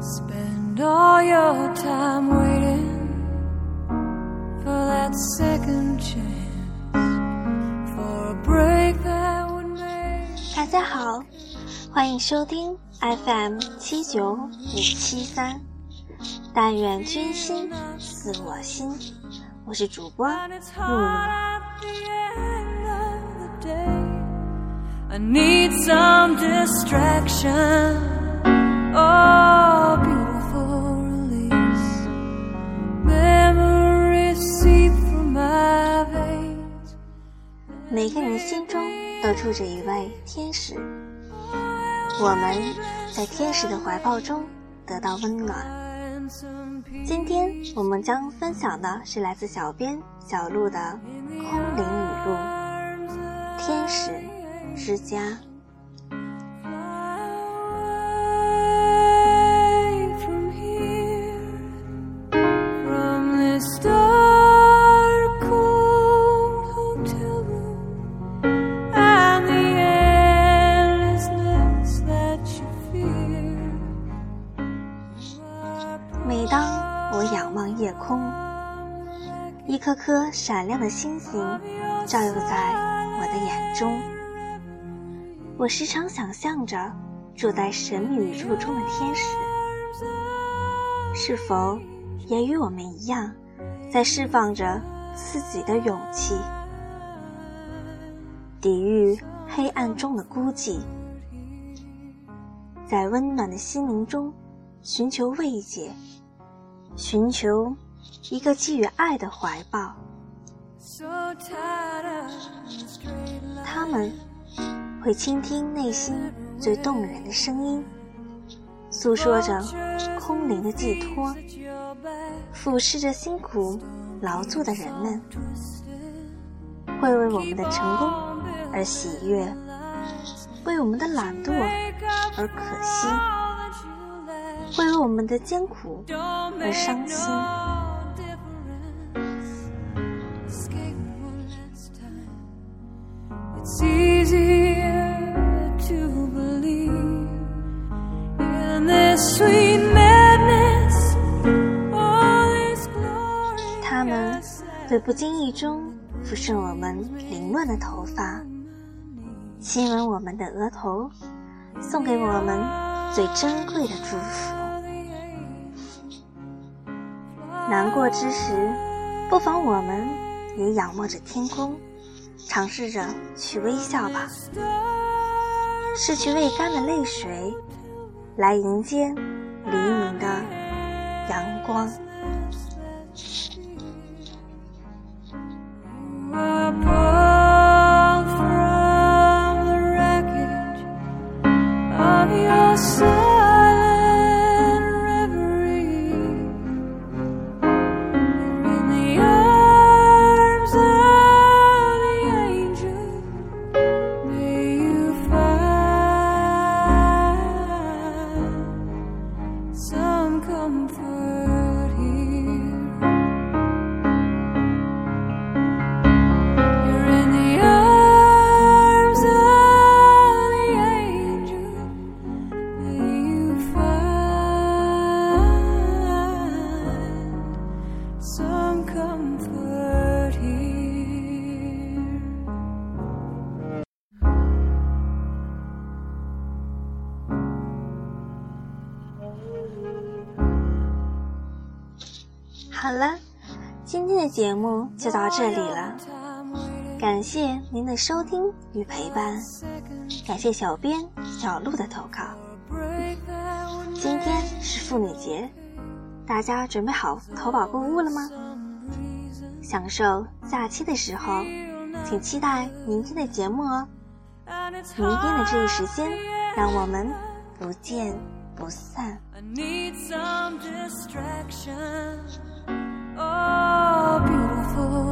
your time waiting for that second chance for a break that would make 大家好，欢迎收听 FM 七九五七三，但愿君心似我心，我是主播 and it's 每个人心中都住着一位天使，我们在天使的怀抱中得到温暖。今天我们将分享的是来自小编小鹿的空灵语录，天使之家。夜空，一颗颗闪亮的星星照耀在我的眼中。我时常想象着住在神秘宇宙中的天使，是否也与我们一样，在释放着自己的勇气，抵御黑暗中的孤寂，在温暖的心灵中寻求慰藉。寻求一个给予爱的怀抱.他们会倾听内心最动人的声音，诉说着空灵的寄托俯视着辛苦劳作的人们，会为我们的成功而喜悦，为我们的懒惰而可惜，会为我们的艰苦而伤心。他们会不经意中抚顺我们凌乱的头发，亲吻我们的额头，送给我们最珍贵的祝福。难过之时，不妨我们也仰望着天空，尝试着去微笑吧，拭去未干的泪水，来迎接黎明的阳光。好了，今天的节目就到这里了，感谢您的收听与陪伴，感谢小编小鹿的投稿。今天是妇女节，大家准备好淘宝购物了吗？享受假期的时候，请期待明天的节目哦。and it's 明天的这一时 hard 间让我们不见不散。Oh, beautiful